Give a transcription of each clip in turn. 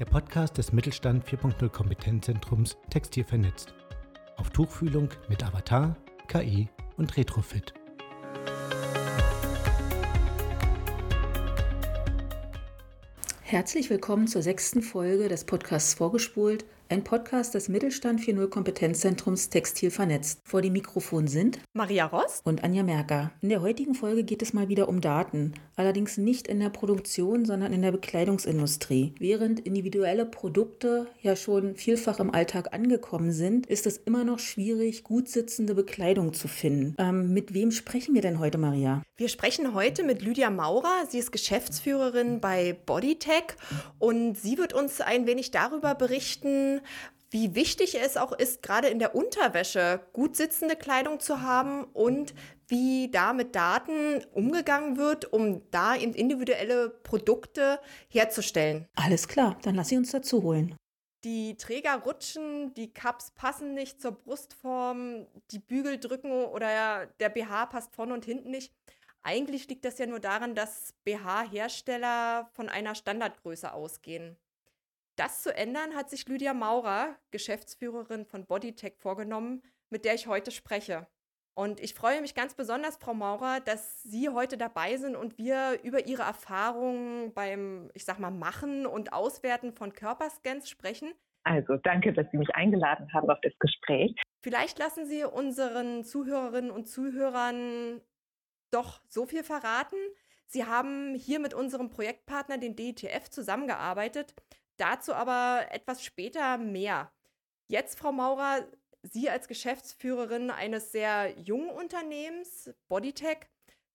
der Podcast des Mittelstand 4.0 Kompetenzzentrums Textil vernetzt. Auf Tuchfühlung mit Avatar, KI und Retrofit. Herzlich willkommen zur sechsten Folge des Podcasts Vorgespult, ein Podcast des Mittelstand 4.0 Kompetenzzentrums Textil vernetzt. Vor dem Mikrofon sind Maria Ross und Anja Merker. In der heutigen Folge geht es mal wieder um Daten, allerdings nicht in der Produktion, sondern in der Bekleidungsindustrie. Während individuelle Produkte ja schon vielfach im Alltag angekommen sind, ist es immer noch schwierig, gut sitzende Bekleidung zu finden. Ähm, mit wem sprechen wir denn heute, Maria? Wir sprechen heute mit Lydia Maurer. Sie ist Geschäftsführerin bei Bodytech und sie wird uns ein wenig darüber berichten, wie wichtig es auch ist, gerade in der Unterwäsche gut sitzende Kleidung zu haben und wie da mit Daten umgegangen wird, um da individuelle Produkte herzustellen. Alles klar, dann lass sie uns dazu holen. Die Träger rutschen, die Cups passen nicht zur Brustform, die Bügel drücken oder der BH passt vorne und hinten nicht. Eigentlich liegt das ja nur daran, dass BH-Hersteller von einer Standardgröße ausgehen. Das zu ändern hat sich Lydia Maurer, Geschäftsführerin von Bodytech, vorgenommen, mit der ich heute spreche. Und ich freue mich ganz besonders, Frau Maurer, dass Sie heute dabei sind und wir über Ihre Erfahrungen beim, ich sag mal, Machen und Auswerten von Körperscans sprechen. Also danke, dass Sie mich eingeladen haben auf das Gespräch. Vielleicht lassen Sie unseren Zuhörerinnen und Zuhörern doch so viel verraten. Sie haben hier mit unserem Projektpartner, den DETF, zusammengearbeitet Dazu aber etwas später mehr. Jetzt, Frau Maurer, Sie als Geschäftsführerin eines sehr jungen Unternehmens, Bodytech,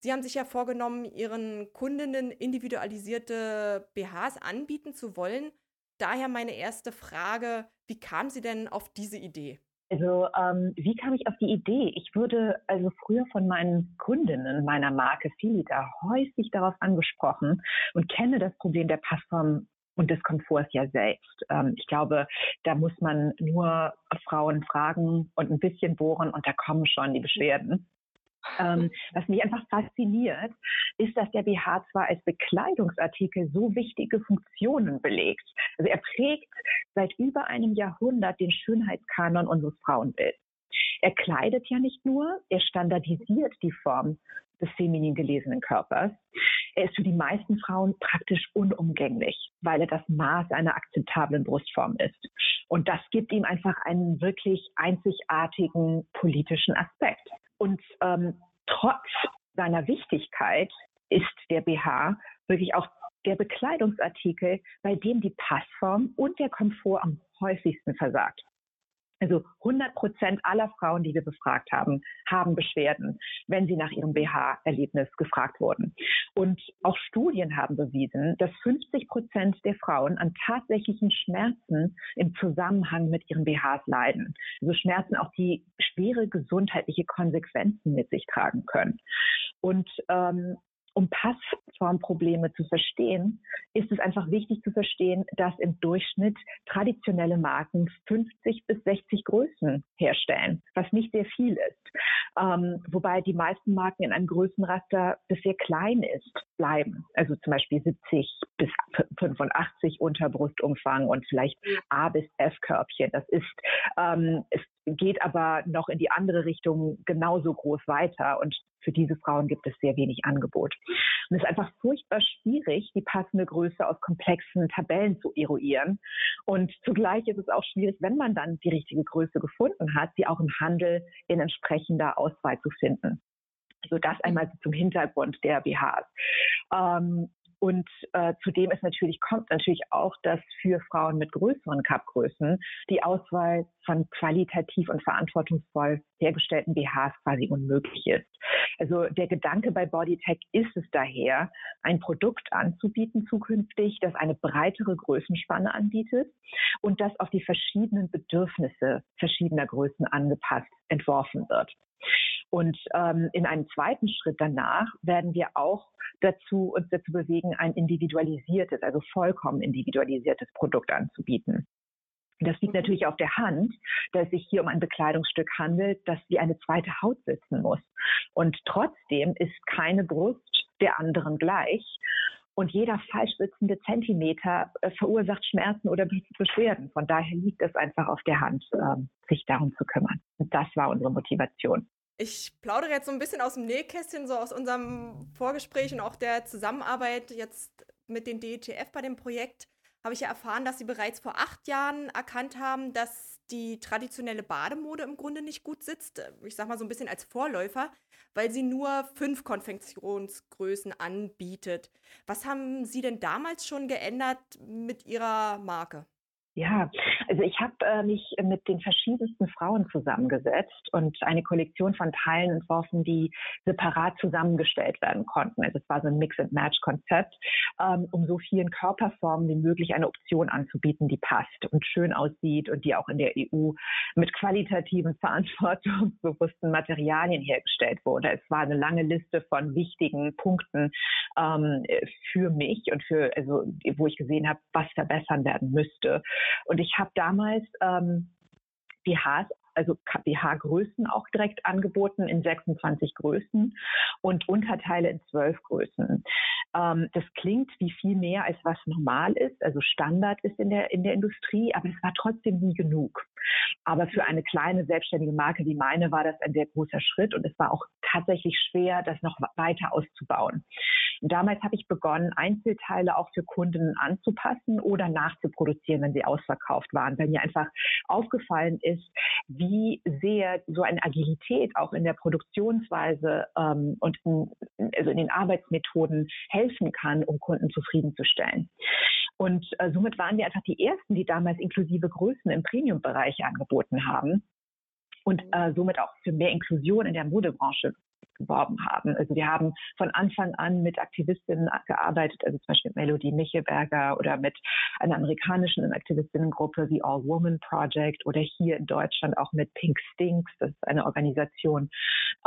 Sie haben sich ja vorgenommen, Ihren Kundinnen individualisierte BHs anbieten zu wollen. Daher meine erste Frage, wie kam Sie denn auf diese Idee? Also ähm, wie kam ich auf die Idee? Ich wurde also früher von meinen Kundinnen meiner Marke Filida häufig darauf angesprochen und kenne das Problem der Passform und des Komforts ja selbst. Ähm, ich glaube, da muss man nur Frauen fragen und ein bisschen bohren und da kommen schon die Beschwerden. Ähm, was mich einfach fasziniert, ist, dass der BH zwar als Bekleidungsartikel so wichtige Funktionen belegt. Also er prägt seit über einem Jahrhundert den Schönheitskanon unseres Frauenbilds. Er kleidet ja nicht nur, er standardisiert die Form des feminin gelesenen Körpers. Er ist für die meisten Frauen praktisch unumgänglich, weil er das Maß einer akzeptablen Brustform ist. Und das gibt ihm einfach einen wirklich einzigartigen politischen Aspekt. Und ähm, trotz seiner Wichtigkeit ist der BH wirklich auch der Bekleidungsartikel, bei dem die Passform und der Komfort am häufigsten versagt. Also 100 Prozent aller Frauen, die wir befragt haben, haben Beschwerden, wenn sie nach ihrem BH-Erlebnis gefragt wurden. Und auch Studien haben bewiesen, dass 50 Prozent der Frauen an tatsächlichen Schmerzen im Zusammenhang mit ihren BHs leiden. Also Schmerzen auch die schwere gesundheitliche Konsequenzen mit sich tragen können. Und ähm, um Passformprobleme zu verstehen, ist es einfach wichtig zu verstehen, dass im Durchschnitt traditionelle Marken 50 bis 60 Größen herstellen, was nicht sehr viel ist. Ähm, wobei die meisten Marken in einem Größenraster, das sehr klein ist, bleiben. Also zum Beispiel 70 bis 85 Unterbrustumfang und vielleicht A bis F Körbchen. Das ist, ähm, es geht aber noch in die andere Richtung genauso groß weiter. Und für diese Frauen gibt es sehr wenig Angebot. Und es ist einfach furchtbar schwierig, die passende Größe aus komplexen Tabellen zu eruieren. Und zugleich ist es auch schwierig, wenn man dann die richtige Größe gefunden hat, sie auch im Handel in entsprechender Auswahl zu finden. So das einmal zum Hintergrund der BHs. Ähm, und äh, zudem ist natürlich, kommt natürlich auch, dass für Frauen mit größeren Cupgrößen die Auswahl von qualitativ und verantwortungsvoll hergestellten BHs quasi unmöglich ist. Also der Gedanke bei Bodytech ist es daher, ein Produkt anzubieten zukünftig, das eine breitere Größenspanne anbietet und das auf die verschiedenen Bedürfnisse verschiedener Größen angepasst entworfen wird. Und ähm, in einem zweiten Schritt danach werden wir auch dazu, uns dazu bewegen, ein individualisiertes, also vollkommen individualisiertes Produkt anzubieten. Das liegt natürlich auf der Hand, dass es sich hier um ein Bekleidungsstück handelt, das wie eine zweite Haut sitzen muss. Und trotzdem ist keine Brust der anderen gleich. Und jeder falsch sitzende Zentimeter äh, verursacht Schmerzen oder Beschwerden. Von daher liegt es einfach auf der Hand, äh, sich darum zu kümmern. Und das war unsere Motivation. Ich plaudere jetzt so ein bisschen aus dem Nähkästchen, so aus unserem Vorgespräch und auch der Zusammenarbeit jetzt mit den DETF bei dem Projekt habe ich ja erfahren, dass sie bereits vor acht Jahren erkannt haben, dass die traditionelle Bademode im Grunde nicht gut sitzt. Ich sage mal so ein bisschen als Vorläufer, weil sie nur fünf Konfektionsgrößen anbietet. Was haben Sie denn damals schon geändert mit Ihrer Marke? Ja, also ich habe äh, mich mit den verschiedensten Frauen zusammengesetzt und eine Kollektion von Teilen entworfen, die separat zusammengestellt werden konnten. Also es war so ein Mix-and-Match-Konzept, ähm, um so vielen Körperformen wie möglich eine Option anzubieten, die passt und schön aussieht und die auch in der EU mit qualitativen, verantwortungsbewussten Materialien hergestellt wurde. Es war eine lange Liste von wichtigen Punkten ähm, für mich und für, also wo ich gesehen habe, was verbessern werden müsste. Und ich habe damals ähm, BHs also BH-Größen auch direkt angeboten in 26 Größen und Unterteile in 12 Größen. Ähm, das klingt wie viel mehr, als was normal ist, also Standard ist in der, in der Industrie, aber es war trotzdem nie genug. Aber für eine kleine selbstständige Marke wie meine war das ein sehr großer Schritt und es war auch tatsächlich schwer, das noch weiter auszubauen. Damals habe ich begonnen, Einzelteile auch für Kunden anzupassen oder nachzuproduzieren, wenn sie ausverkauft waren, weil mir einfach aufgefallen ist, wie sehr so eine Agilität auch in der Produktionsweise ähm, und in, also in den Arbeitsmethoden helfen kann, um Kunden zufriedenzustellen. Und äh, somit waren wir einfach die ersten, die damals inklusive Größen im Premium-Bereich angeboten haben und äh, somit auch für mehr Inklusion in der Modebranche geworben haben. Also wir haben von Anfang an mit Aktivistinnen gearbeitet, also zum Beispiel mit Melody Michelberger oder mit einer amerikanischen Aktivistinnengruppe wie All Woman Project oder hier in Deutschland auch mit Pink Stinks. Das ist eine Organisation,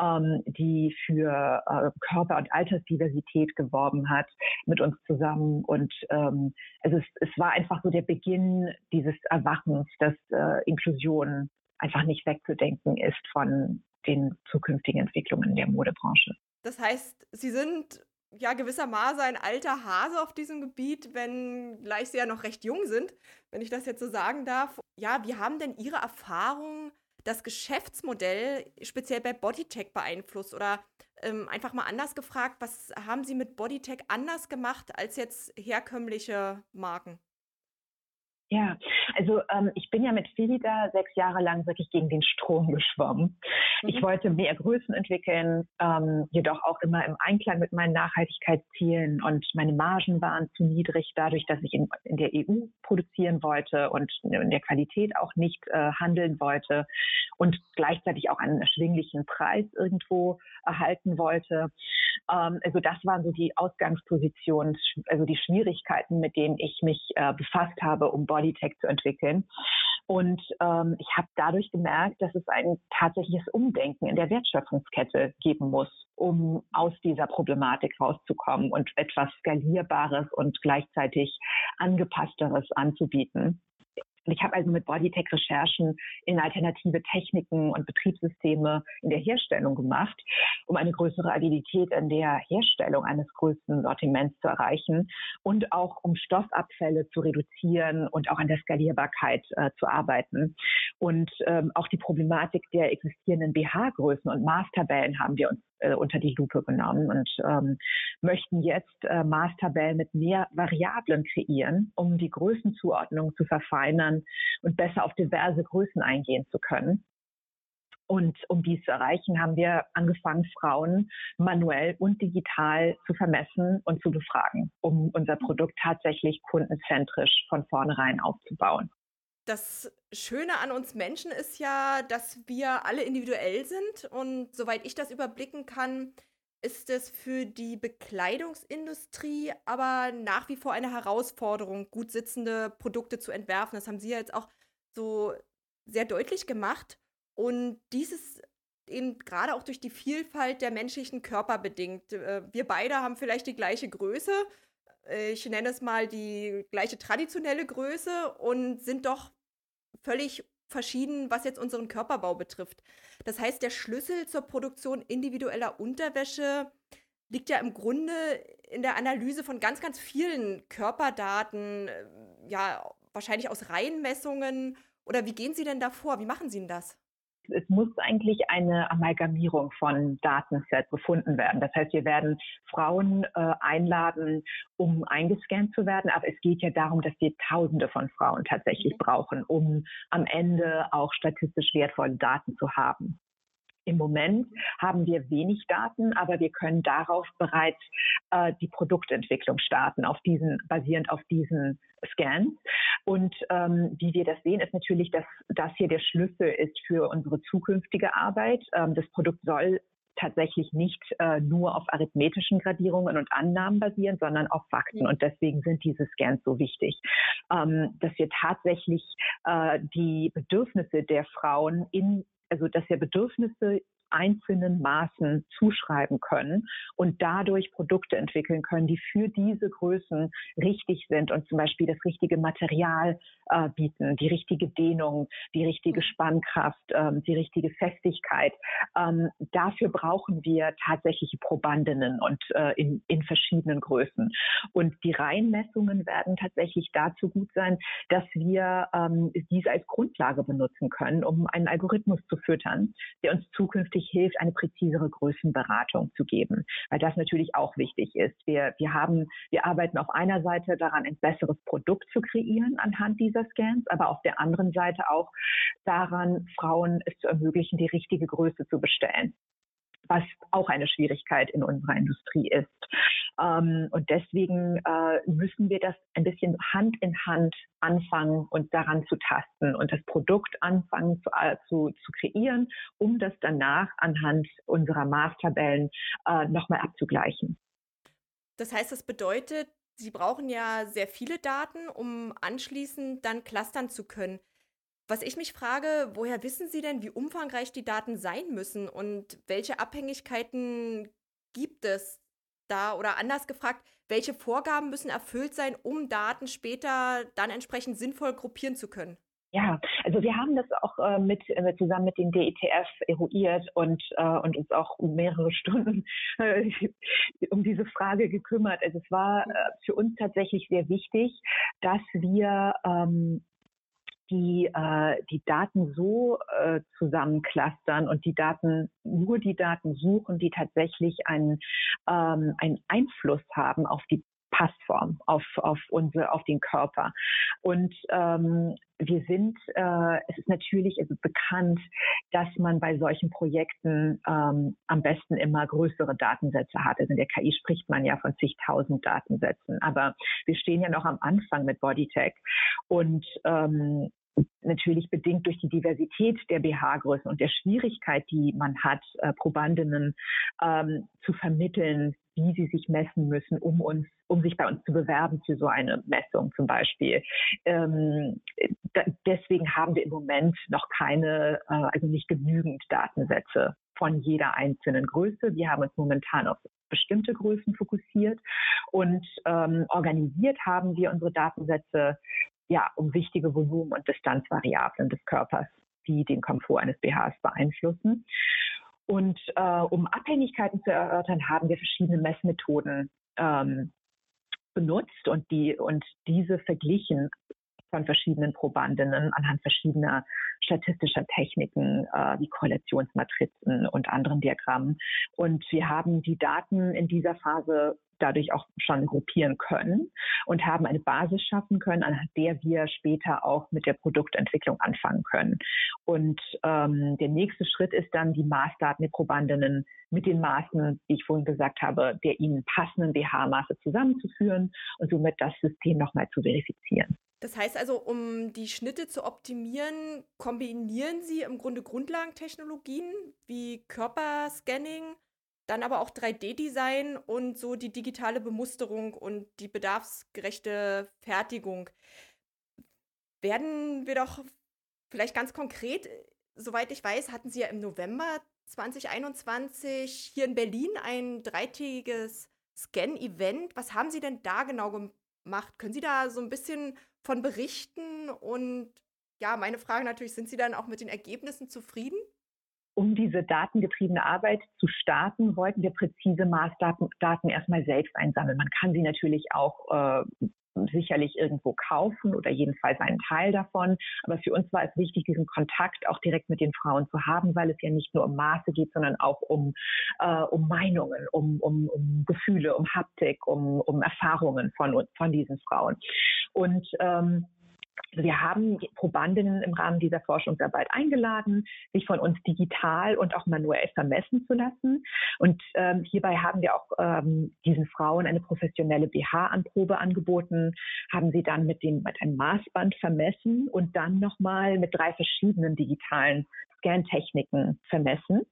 ähm, die für äh, Körper- und Altersdiversität geworben hat mit uns zusammen. Und ähm, also es, es war einfach so der Beginn dieses Erwachens, dass äh, Inklusion einfach nicht wegzudenken ist von den zukünftigen Entwicklungen der Modebranche. Das heißt, Sie sind ja gewissermaßen ein alter Hase auf diesem Gebiet, wenn gleich Sie ja noch recht jung sind, wenn ich das jetzt so sagen darf. Ja, wie haben denn Ihre Erfahrungen das Geschäftsmodell speziell bei Bodytech beeinflusst? Oder ähm, einfach mal anders gefragt, was haben Sie mit Bodytech anders gemacht als jetzt herkömmliche Marken? Ja, also ähm, ich bin ja mit Filida sechs Jahre lang wirklich gegen den Strom geschwommen. Mhm. Ich wollte mehr Größen entwickeln, ähm, jedoch auch immer im Einklang mit meinen Nachhaltigkeitszielen und meine Margen waren zu niedrig, dadurch, dass ich in, in der EU produzieren wollte und in der Qualität auch nicht äh, handeln wollte und gleichzeitig auch einen erschwinglichen Preis irgendwo erhalten wollte. Ähm, also das waren so die Ausgangspositionen, also die Schwierigkeiten, mit denen ich mich äh, befasst habe, um Bodytech zu entwickeln. Und ähm, ich habe dadurch gemerkt, dass es ein tatsächliches Umdenken in der Wertschöpfungskette geben muss, um aus dieser Problematik rauszukommen und etwas Skalierbares und gleichzeitig angepassteres anzubieten. Ich habe also mit Bodytech Recherchen in alternative Techniken und Betriebssysteme in der Herstellung gemacht, um eine größere Agilität in der Herstellung eines größten Sortiments zu erreichen und auch um Stoffabfälle zu reduzieren und auch an der Skalierbarkeit äh, zu arbeiten. Und ähm, auch die Problematik der existierenden BH-Größen und Maßtabellen haben wir uns äh, unter die Lupe genommen und ähm, möchten jetzt äh, Maßtabellen mit mehr Variablen kreieren, um die Größenzuordnung zu verfeinern und besser auf diverse Größen eingehen zu können. Und um dies zu erreichen, haben wir angefangen, Frauen manuell und digital zu vermessen und zu befragen, um unser Produkt tatsächlich kundenzentrisch von vornherein aufzubauen. Das Schöne an uns Menschen ist ja, dass wir alle individuell sind. Und soweit ich das überblicken kann, ist es für die Bekleidungsindustrie aber nach wie vor eine Herausforderung, gut sitzende Produkte zu entwerfen. Das haben Sie ja jetzt auch so sehr deutlich gemacht. Und dieses eben gerade auch durch die Vielfalt der menschlichen Körper bedingt. Äh, wir beide haben vielleicht die gleiche Größe. Ich nenne es mal die gleiche traditionelle Größe und sind doch völlig verschieden, was jetzt unseren Körperbau betrifft. Das heißt, der Schlüssel zur Produktion individueller Unterwäsche liegt ja im Grunde in der Analyse von ganz, ganz vielen Körperdaten, äh, ja, wahrscheinlich aus Reihenmessungen. Oder wie gehen Sie denn da vor? Wie machen Sie denn das? Es muss eigentlich eine Amalgamierung von Datensets gefunden werden. Das heißt, wir werden Frauen äh, einladen, um eingescannt zu werden, aber es geht ja darum, dass wir Tausende von Frauen tatsächlich mhm. brauchen, um am Ende auch statistisch wertvolle Daten zu haben. Im Moment haben wir wenig Daten, aber wir können darauf bereits äh, die Produktentwicklung starten, auf diesen, basierend auf diesen Scans. Und ähm, wie wir das sehen, ist natürlich, dass das hier der Schlüssel ist für unsere zukünftige Arbeit. Ähm, das Produkt soll tatsächlich nicht äh, nur auf arithmetischen Gradierungen und Annahmen basieren, sondern auf Fakten. Und deswegen sind diese Scans so wichtig, ähm, dass wir tatsächlich äh, die Bedürfnisse der Frauen in also dass wir Bedürfnisse einzelnen Maßen zuschreiben können und dadurch Produkte entwickeln können, die für diese Größen richtig sind und zum Beispiel das richtige Material äh, bieten, die richtige Dehnung, die richtige Spannkraft, ähm, die richtige Festigkeit. Ähm, dafür brauchen wir tatsächliche Probandinnen und äh, in, in verschiedenen Größen. Und die Reihenmessungen werden tatsächlich dazu gut sein, dass wir ähm, dies als Grundlage benutzen können, um einen Algorithmus zu füttern, der uns zukünftig wirklich hilft, eine präzisere Größenberatung zu geben, weil das natürlich auch wichtig ist. Wir, wir haben, wir arbeiten auf einer Seite daran, ein besseres Produkt zu kreieren anhand dieser Scans, aber auf der anderen Seite auch daran, Frauen es zu ermöglichen, die richtige Größe zu bestellen was auch eine Schwierigkeit in unserer Industrie ist. Ähm, und deswegen äh, müssen wir das ein bisschen Hand in Hand anfangen und daran zu tasten und das Produkt anfangen zu, äh, zu, zu kreieren, um das danach anhand unserer Maßtabellen äh, nochmal abzugleichen. Das heißt, das bedeutet, Sie brauchen ja sehr viele Daten, um anschließend dann clustern zu können. Was ich mich frage, woher wissen Sie denn, wie umfangreich die Daten sein müssen und welche Abhängigkeiten gibt es da oder anders gefragt, welche Vorgaben müssen erfüllt sein, um Daten später dann entsprechend sinnvoll gruppieren zu können? Ja, also wir haben das auch äh, mit äh, zusammen mit dem DETF eruiert und äh, und uns auch mehrere Stunden äh, um diese Frage gekümmert. Also es war äh, für uns tatsächlich sehr wichtig, dass wir ähm, die äh, die Daten so äh, zusammenclustern und die Daten nur die Daten suchen, die tatsächlich einen, ähm, einen Einfluss haben auf die Passform, auf, auf unsere, auf den Körper. Und ähm, wir sind, äh, es ist natürlich also bekannt, dass man bei solchen Projekten ähm, am besten immer größere Datensätze hat. Also in der KI spricht man ja von zigtausend Datensätzen. Aber wir stehen ja noch am Anfang mit Bodytech und ähm, natürlich bedingt durch die Diversität der BH-Größen und der Schwierigkeit, die man hat, äh, Probandinnen ähm, zu vermitteln, wie sie sich messen müssen, um uns, um sich bei uns zu bewerben für so eine Messung zum Beispiel. Ähm, da, deswegen haben wir im Moment noch keine, äh, also nicht genügend Datensätze von jeder einzelnen Größe. Wir haben uns momentan auf bestimmte Größen fokussiert und ähm, organisiert haben wir unsere Datensätze ja, um wichtige Volumen- und Distanzvariablen des Körpers, die den Komfort eines BHs beeinflussen. Und äh, um Abhängigkeiten zu erörtern, haben wir verschiedene Messmethoden ähm, benutzt und die und diese verglichen von verschiedenen Probandinnen anhand verschiedener statistischer Techniken äh, wie Korrelationsmatrizen und anderen Diagrammen. Und wir haben die Daten in dieser Phase dadurch auch schon gruppieren können und haben eine Basis schaffen können, an der wir später auch mit der Produktentwicklung anfangen können. Und ähm, der nächste Schritt ist dann, die Maßdaten der Probandinnen mit den Maßen, die ich vorhin gesagt habe, der ihnen passenden BH-Maße zusammenzuführen und somit das System nochmal zu verifizieren. Das heißt also, um die Schnitte zu optimieren, kombinieren Sie im Grunde Grundlagentechnologien wie Körperscanning, dann aber auch 3D-Design und so die digitale Bemusterung und die bedarfsgerechte Fertigung. Werden wir doch vielleicht ganz konkret, soweit ich weiß, hatten Sie ja im November 2021 hier in Berlin ein dreitägiges Scan-Event. Was haben Sie denn da genau gemacht? Können Sie da so ein bisschen von berichten? Und ja, meine Frage natürlich, sind Sie dann auch mit den Ergebnissen zufrieden? Um diese datengetriebene Arbeit zu starten, wollten wir präzise Maßdaten Daten erstmal selbst einsammeln. Man kann sie natürlich auch äh, sicherlich irgendwo kaufen oder jedenfalls einen Teil davon. Aber für uns war es wichtig, diesen Kontakt auch direkt mit den Frauen zu haben, weil es ja nicht nur um Maße geht, sondern auch um, äh, um Meinungen, um, um, um Gefühle, um Haptik, um, um Erfahrungen von, von diesen Frauen. Und ähm, wir haben Probandinnen im Rahmen dieser Forschungsarbeit eingeladen, sich von uns digital und auch manuell vermessen zu lassen. Und ähm, hierbei haben wir auch ähm, diesen Frauen eine professionelle BH-Anprobe angeboten, haben sie dann mit, dem, mit einem Maßband vermessen und dann nochmal mit drei verschiedenen digitalen Scan-Techniken vermessen.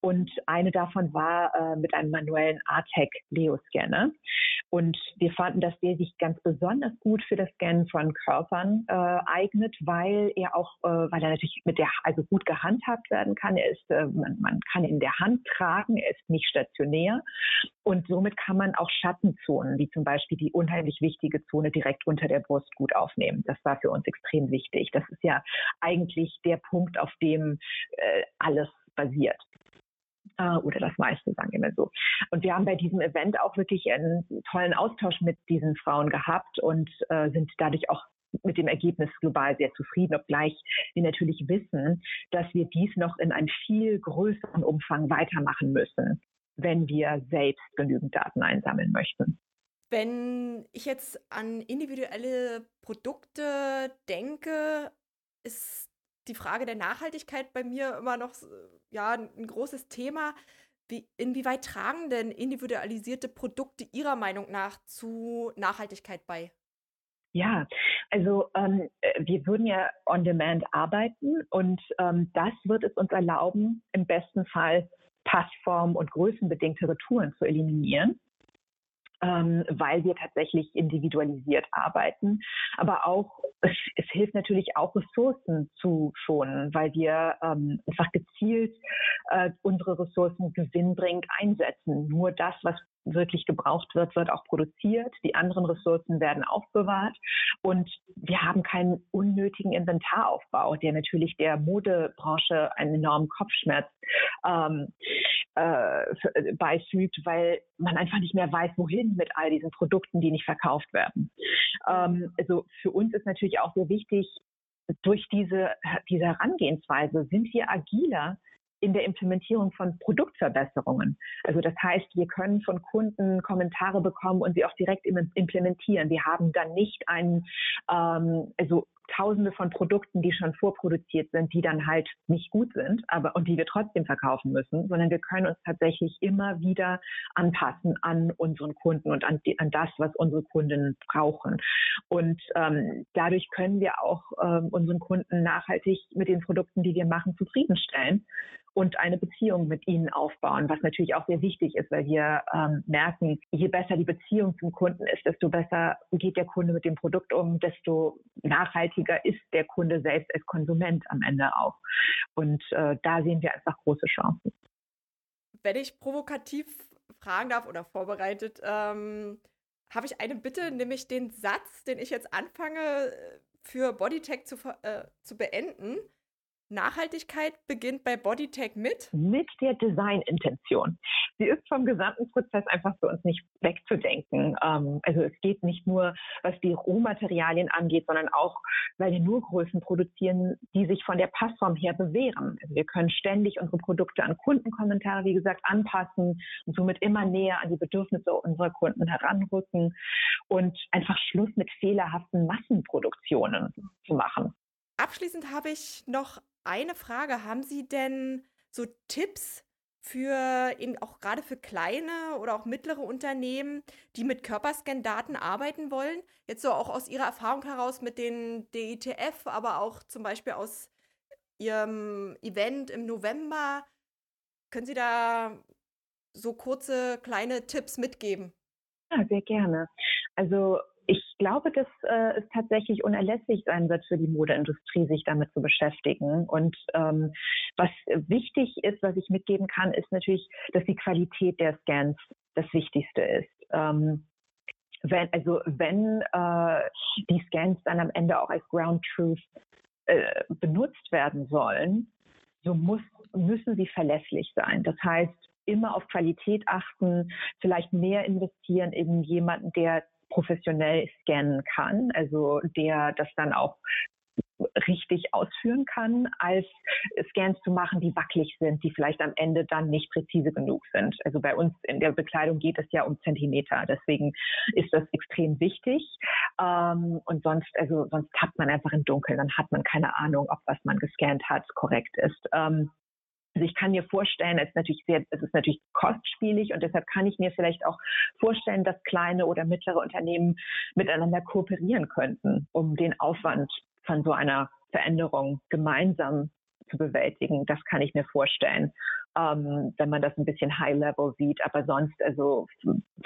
Und eine davon war äh, mit einem manuellen ATEC Leo-Scanner. Und wir fanden, dass der sich ganz besonders gut für das Scannen von Körpern äh, eignet, weil er auch, äh, weil er natürlich mit der, also gut gehandhabt werden kann. Er ist, äh, man, man kann ihn in der Hand tragen, er ist nicht stationär. Und somit kann man auch Schattenzonen, wie zum Beispiel die unheimlich wichtige Zone direkt unter der Brust gut aufnehmen. Das war für uns extrem wichtig. Das ist ja eigentlich der Punkt, auf dem äh, alles basiert äh, oder das meiste, sagen wir mal so. Und wir haben bei diesem Event auch wirklich einen tollen Austausch mit diesen Frauen gehabt und äh, sind dadurch auch mit dem Ergebnis global sehr zufrieden, obgleich wir natürlich wissen, dass wir dies noch in einem viel größeren Umfang weitermachen müssen, wenn wir selbst genügend Daten einsammeln möchten. Wenn ich jetzt an individuelle Produkte denke, ist die Frage der Nachhaltigkeit bei mir immer noch ja, ein großes Thema. Wie, inwieweit tragen denn individualisierte Produkte Ihrer Meinung nach zu Nachhaltigkeit bei? Ja, also ähm, wir würden ja on demand arbeiten und ähm, das wird es uns erlauben, im besten Fall Passform und größenbedingte Retouren zu eliminieren ähm, weil wir tatsächlich individualisiert arbeiten. Aber auch, es, es, hilft natürlich auch, Ressourcen zu schonen, weil wir ähm, einfach gezielt äh, unsere Ressourcen gewinnbringend einsetzen. Nur das, was wirklich gebraucht wird, wird auch produziert. Die anderen Ressourcen werden aufbewahrt. Und wir haben keinen unnötigen Inventaraufbau, der natürlich der Modebranche einen enormen Kopfschmerz ähm, äh, beifügt, weil man einfach nicht mehr weiß, wohin mit all diesen Produkten, die nicht verkauft werden. Ähm, also für uns ist natürlich auch sehr wichtig, durch diese, diese Herangehensweise sind wir agiler in der Implementierung von Produktverbesserungen. Also das heißt, wir können von Kunden Kommentare bekommen und sie auch direkt implementieren. Wir haben dann nicht einen, ähm, also Tausende von Produkten, die schon vorproduziert sind, die dann halt nicht gut sind, aber und die wir trotzdem verkaufen müssen, sondern wir können uns tatsächlich immer wieder anpassen an unseren Kunden und an, die, an das, was unsere Kunden brauchen. Und ähm, dadurch können wir auch ähm, unseren Kunden nachhaltig mit den Produkten, die wir machen, zufriedenstellen und eine Beziehung mit ihnen aufbauen, was natürlich auch sehr wichtig ist, weil wir ähm, merken, je besser die Beziehung zum Kunden ist, desto besser geht der Kunde mit dem Produkt um, desto nachhaltiger ist der Kunde selbst als Konsument am Ende auch. Und äh, da sehen wir einfach große Chancen. Wenn ich provokativ fragen darf oder vorbereitet, ähm, habe ich eine Bitte, nämlich den Satz, den ich jetzt anfange für Bodytech zu, äh, zu beenden Nachhaltigkeit beginnt bei Bodytech mit? Mit der Designintention. Sie ist vom gesamten Prozess einfach für uns nicht wegzudenken. Ähm, also es geht nicht nur, was die Rohmaterialien angeht, sondern auch, weil wir nur Größen produzieren, die sich von der Passform her bewähren. Also wir können ständig unsere Produkte an Kundenkommentare, wie gesagt, anpassen und somit immer näher an die Bedürfnisse unserer Kunden heranrücken und einfach Schluss mit fehlerhaften Massenproduktionen zu machen. Abschließend habe ich noch eine Frage. Haben Sie denn so Tipps für eben auch gerade für kleine oder auch mittlere Unternehmen, die mit Körperscan-Daten arbeiten wollen? Jetzt so auch aus Ihrer Erfahrung heraus mit den DITF, aber auch zum Beispiel aus Ihrem Event im November. Können Sie da so kurze kleine Tipps mitgeben? Ja, sehr gerne. Also ich glaube, dass äh, es tatsächlich unerlässlich sein wird für die Modeindustrie, sich damit zu beschäftigen. Und ähm, was wichtig ist, was ich mitgeben kann, ist natürlich, dass die Qualität der Scans das Wichtigste ist. Ähm, wenn, also wenn äh, die Scans dann am Ende auch als Ground Truth äh, benutzt werden sollen, so muss, müssen sie verlässlich sein. Das heißt, immer auf Qualität achten, vielleicht mehr investieren in jemanden, der professionell scannen kann, also der das dann auch richtig ausführen kann, als Scans zu machen, die wackelig sind, die vielleicht am Ende dann nicht präzise genug sind. Also bei uns in der Bekleidung geht es ja um Zentimeter, deswegen ist das extrem wichtig. Ähm, und sonst, also sonst tappt man einfach im Dunkeln, dann hat man keine Ahnung, ob was man gescannt hat korrekt ist. Also ich kann mir vorstellen, es ist natürlich sehr, es ist natürlich kostspielig und deshalb kann ich mir vielleicht auch vorstellen, dass kleine oder mittlere Unternehmen miteinander kooperieren könnten, um den Aufwand von so einer Veränderung gemeinsam zu bewältigen. Das kann ich mir vorstellen ähm, wenn man das ein bisschen High-Level sieht. Aber sonst, also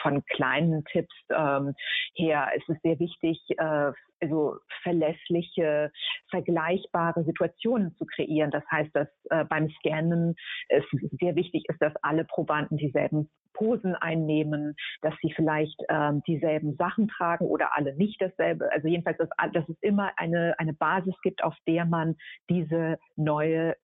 von kleinen Tipps ähm, her, ist es sehr wichtig, äh, also verlässliche, vergleichbare Situationen zu kreieren. Das heißt, dass äh, beim Scannen es sehr wichtig ist, dass alle Probanden dieselben Posen einnehmen, dass sie vielleicht ähm, dieselben Sachen tragen oder alle nicht dasselbe. Also jedenfalls, dass, dass es immer eine, eine Basis gibt, auf der man diese neue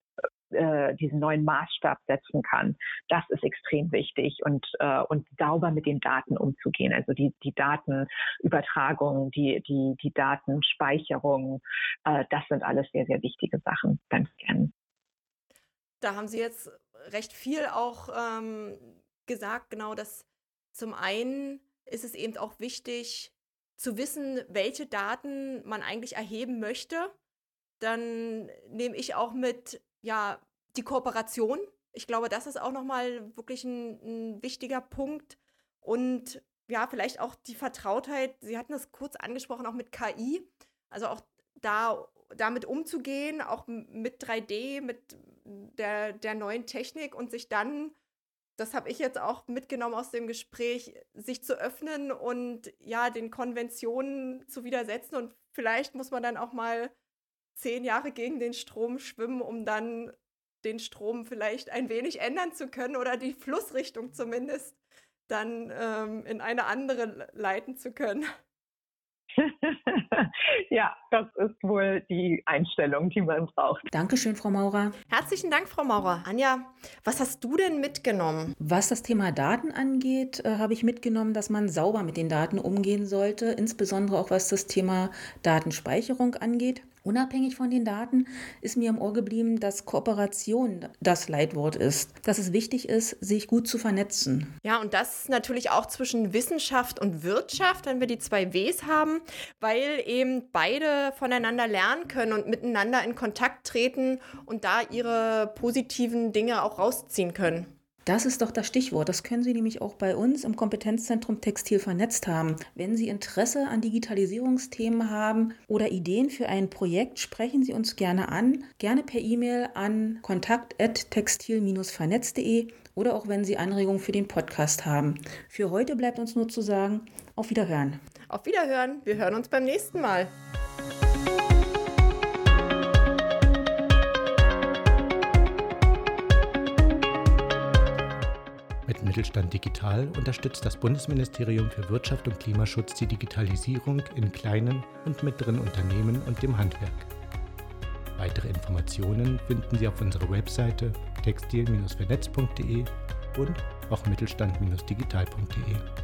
äh, diesen neuen Maßstab setzen kann. Das ist extrem wichtig und, äh, und sauber mit den Daten umzugehen. Also die, die Datenübertragung, die, die, die Datenspeicherung, äh, das sind alles sehr, sehr wichtige Sachen beim Scannen. Da haben Sie jetzt recht viel auch ähm, gesagt, genau, dass zum einen ist es eben auch wichtig zu wissen, welche Daten man eigentlich erheben möchte. Dann nehme ich auch mit, ja, die Kooperation. Ich glaube, das ist auch nochmal wirklich ein, ein wichtiger Punkt. Und ja, vielleicht auch die Vertrautheit. Sie hatten es kurz angesprochen, auch mit KI. Also auch da damit umzugehen, auch mit 3D, mit der, der neuen Technik und sich dann, das habe ich jetzt auch mitgenommen aus dem Gespräch, sich zu öffnen und ja, den Konventionen zu widersetzen. Und vielleicht muss man dann auch mal zehn Jahre gegen den Strom schwimmen, um dann den Strom vielleicht ein wenig ändern zu können oder die Flussrichtung zumindest dann ähm, in eine andere leiten zu können. ja, das ist wohl die Einstellung, die man braucht. Dankeschön, Frau Maurer. Herzlichen Dank, Frau Maurer. Anja, was hast du denn mitgenommen? Was das Thema Daten angeht, äh, habe ich mitgenommen, dass man sauber mit den Daten umgehen sollte, insbesondere auch was das Thema Datenspeicherung angeht. Unabhängig von den Daten ist mir im Ohr geblieben, dass Kooperation das Leitwort ist, dass es wichtig ist, sich gut zu vernetzen. Ja, und das natürlich auch zwischen Wissenschaft und Wirtschaft, wenn wir die zwei Ws haben, weil eben beide voneinander lernen können und miteinander in Kontakt treten und da ihre positiven Dinge auch rausziehen können. Das ist doch das Stichwort. Das können Sie nämlich auch bei uns im Kompetenzzentrum Textil vernetzt haben. Wenn Sie Interesse an Digitalisierungsthemen haben oder Ideen für ein Projekt, sprechen Sie uns gerne an. Gerne per E-Mail an kontakt.textil-vernetzt.de oder auch wenn Sie Anregungen für den Podcast haben. Für heute bleibt uns nur zu sagen, auf Wiederhören. Auf Wiederhören. Wir hören uns beim nächsten Mal. Mittelstand Digital unterstützt das Bundesministerium für Wirtschaft und Klimaschutz die Digitalisierung in kleinen und mittleren Unternehmen und dem Handwerk. Weitere Informationen finden Sie auf unserer Webseite textil-vernetz.de und auf mittelstand-digital.de.